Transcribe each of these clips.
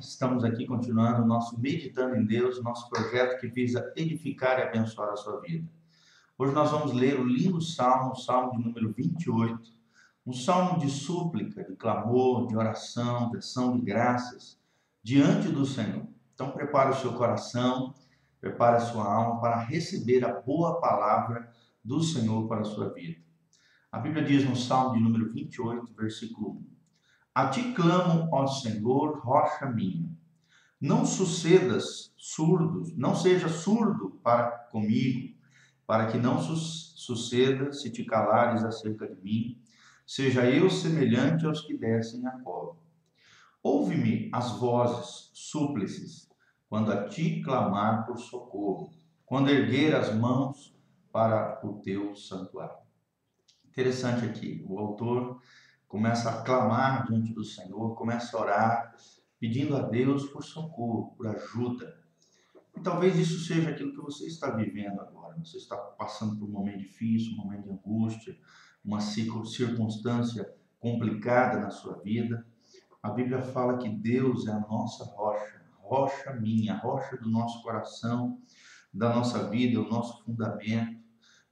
estamos aqui continuando o nosso Meditando em Deus, nosso projeto que visa edificar e abençoar a sua vida. Hoje nós vamos ler o lindo salmo, o salmo de número 28, um salmo de súplica, de clamor, de oração, de ação de graças diante do Senhor. Então prepare o seu coração, prepare a sua alma para receber a boa palavra do Senhor para a sua vida. A Bíblia diz no salmo de número 28, versículo 1. A ti clamo, ó Senhor, rocha minha. Não sucedas surdos, não seja surdo para comigo, para que não su suceda se te calares acerca de mim, seja eu semelhante aos que descem a cova. Ouve-me as vozes súplices, quando a ti clamar por socorro, quando erguer as mãos para o teu santuário. Interessante aqui, o autor começa a clamar diante do Senhor, começa a orar, pedindo a Deus por socorro, por ajuda. E talvez isso seja aquilo que você está vivendo agora. Você está passando por um momento difícil, um momento de angústia, uma circunstância complicada na sua vida. A Bíblia fala que Deus é a nossa rocha, rocha minha, rocha do nosso coração, da nossa vida, o nosso fundamento.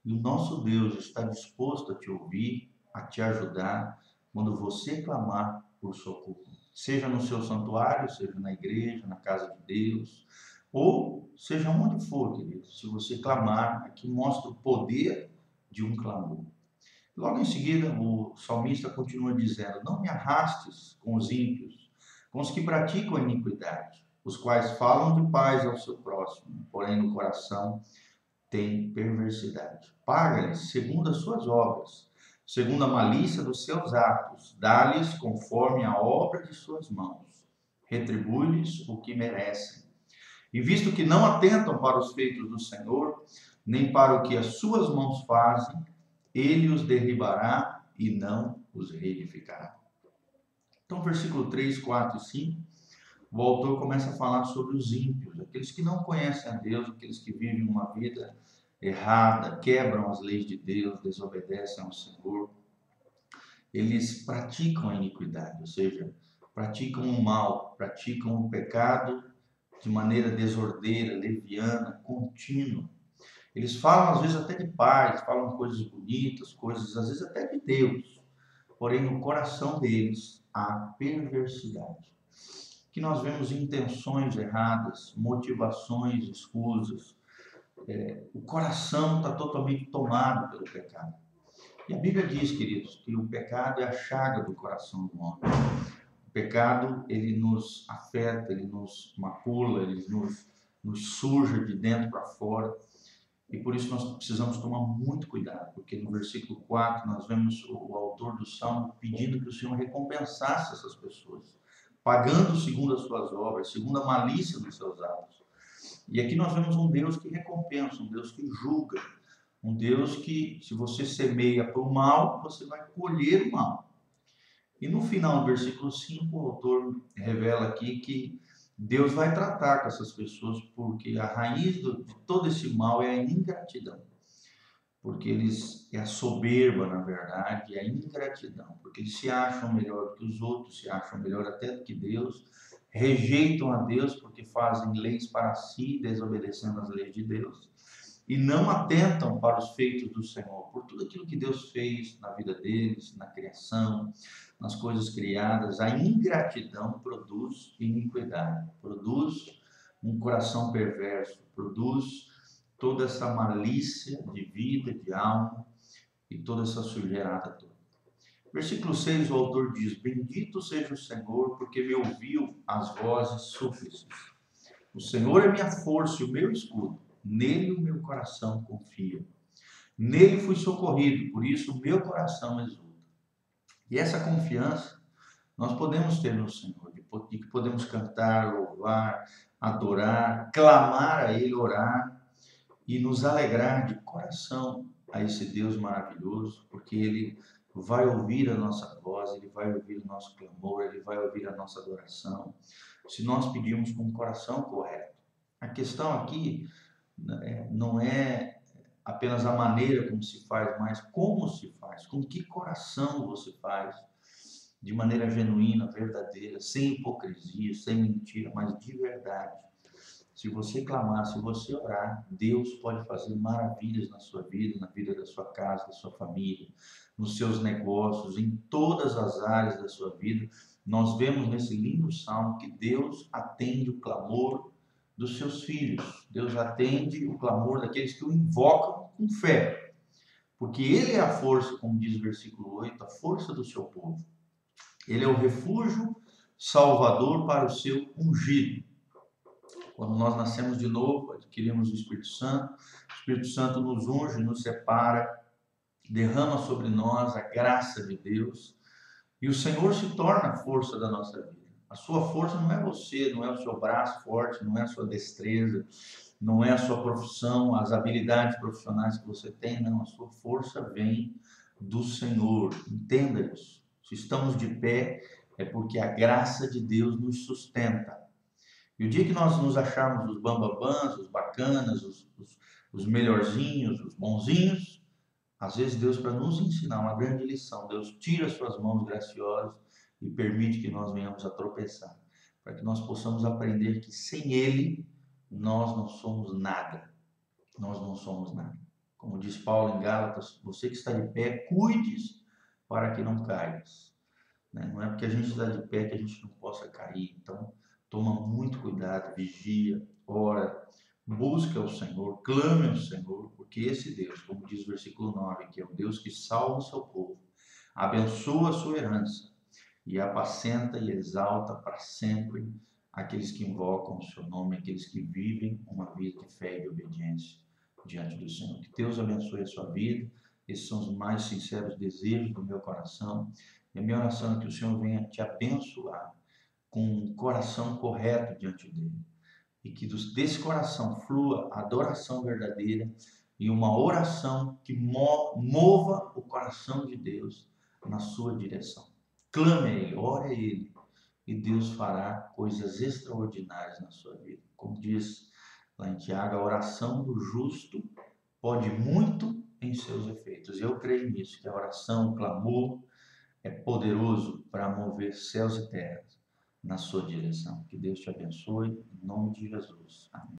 E o nosso Deus está disposto a te ouvir, a te ajudar, quando você clamar por socorro. Seja no seu santuário, seja na igreja, na casa de Deus, ou seja onde for, querido. Se você clamar, aqui mostra o poder de um clamor. Logo em seguida, o salmista continua dizendo: Não me arrastes com os ímpios, com os que praticam a iniquidade, os quais falam de paz ao seu próximo, porém no coração tem perversidade. Paga-lhes segundo as suas obras segundo a malícia dos seus atos, dá-lhes conforme a obra de suas mãos, retribui-lhes o que merecem. E visto que não atentam para os feitos do Senhor, nem para o que as suas mãos fazem, ele os derribará e não os reedificará. Então, versículo 3, 4 e 5, o autor começa a falar sobre os ímpios, aqueles que não conhecem a Deus, aqueles que vivem uma vida errada, quebram as leis de Deus, desobedecem ao Senhor. Eles praticam a iniquidade, ou seja, praticam o mal, praticam o pecado de maneira desordeira, leviana, contínua. Eles falam às vezes até de paz, falam coisas bonitas, coisas às vezes até de Deus. Porém, no coração deles há perversidade. Que nós vemos intenções erradas, motivações escusas, é, o coração está totalmente tomado pelo pecado. E a Bíblia diz, queridos, que o pecado é a chaga do coração do homem. O pecado, ele nos afeta, ele nos macula, ele nos, nos suja de dentro para fora. E por isso nós precisamos tomar muito cuidado, porque no versículo 4 nós vemos o, autor do salmo pedindo que o Senhor recompensasse essas pessoas, pagando segundo as suas obras, segundo a malícia dos seus atos. E aqui nós vemos um Deus que recompensa, um Deus que julga, um Deus que, se você semeia para o mal, você vai colher o mal. E no final do versículo 5, o autor revela aqui que Deus vai tratar com essas pessoas, porque a raiz de todo esse mal é a ingratidão. Porque eles, é a soberba, na verdade, é a ingratidão. Porque eles se acham melhor do que os outros, se acham melhor até do que Deus, rejeitam a Deus porque fazem leis para si, desobedecendo as leis de Deus, e não atentam para os feitos do Senhor, por tudo aquilo que Deus fez na vida deles, na criação, nas coisas criadas. A ingratidão produz iniquidade, produz um coração perverso, produz toda essa malícia de vida, de alma e toda essa sujeirada toda. Versículo 6, o autor diz: Bendito seja o Senhor, porque me ouviu as vozes súplices. O Senhor é minha força e o meu escudo. Nele o meu coração confia. Nele fui socorrido, por isso o meu coração exulta. E essa confiança nós podemos ter no Senhor, de que podemos cantar, louvar, adorar, clamar a Ele, orar e nos alegrar de coração a esse Deus maravilhoso, porque Ele vai ouvir a nossa voz, Ele vai ouvir o nosso clamor, Ele vai ouvir a nossa adoração, se nós pedirmos com o coração correto. A questão aqui né, não é apenas a maneira como se faz, mas como se faz, com que coração você faz. de maneira genuína, verdadeira, sem hipocrisia, sem mentira, mas de verdade. Se você clamar, se você orar, Deus pode fazer maravilhas na sua vida, na vida da sua casa, da sua família, nos seus negócios, em todas as áreas da sua vida. Nós vemos nesse lindo salmo que Deus atende o clamor dos seus filhos. Deus atende o clamor daqueles que o invocam com fé. Porque Ele é a força, como diz o versículo 8, a força do seu povo. Ele é o refúgio salvador para o seu ungido. Quando nós nascemos de novo, adquirimos o Espírito Santo, o Espírito Santo nos unge, nos separa, derrama sobre nós a graça de Deus e o Senhor se torna a força da nossa vida. A sua força não é você, não é o seu braço forte, não é a sua destreza, não é a sua profissão, as habilidades profissionais que você tem, não. A sua força vem do Senhor. Entenda isso. Se estamos de pé, é porque a graça de Deus nos sustenta. E o dia que nós nos acharmos os bambabãs, os bacanas, os, os, os melhorzinhos, os bonzinhos, às vezes Deus, para nos ensinar uma grande lição, Deus tira as suas mãos graciosas e permite que nós venhamos a tropeçar, para que nós possamos aprender que sem Ele nós não somos nada. Nós não somos nada. Como diz Paulo em Gálatas, você que está de pé, cuide para que não caias. Né? Não é porque a gente está de pé que a gente não possa cair. Então, Toma muito cuidado, vigia, ora, busca o Senhor, clame ao Senhor, porque esse Deus, como diz o versículo 9, que é o Deus que salva o seu povo, abençoa a sua herança e apacenta e exalta para sempre aqueles que invocam o seu nome, aqueles que vivem uma vida de fé e de obediência diante do Senhor. Que Deus abençoe a sua vida. Esses são os mais sinceros desejos do meu coração. E a minha oração é que o Senhor venha te abençoar com um coração correto diante dele. E que desse coração flua a adoração verdadeira e uma oração que mova o coração de Deus na sua direção. Clame a Ele, ore a Ele, e Deus fará coisas extraordinárias na sua vida. Como diz lá em Tiago, a oração do justo pode muito em seus efeitos. Eu creio nisso, que a oração, o clamor é poderoso para mover céus e terras na sua direção. Que Deus te abençoe, em nome de Jesus. Amém.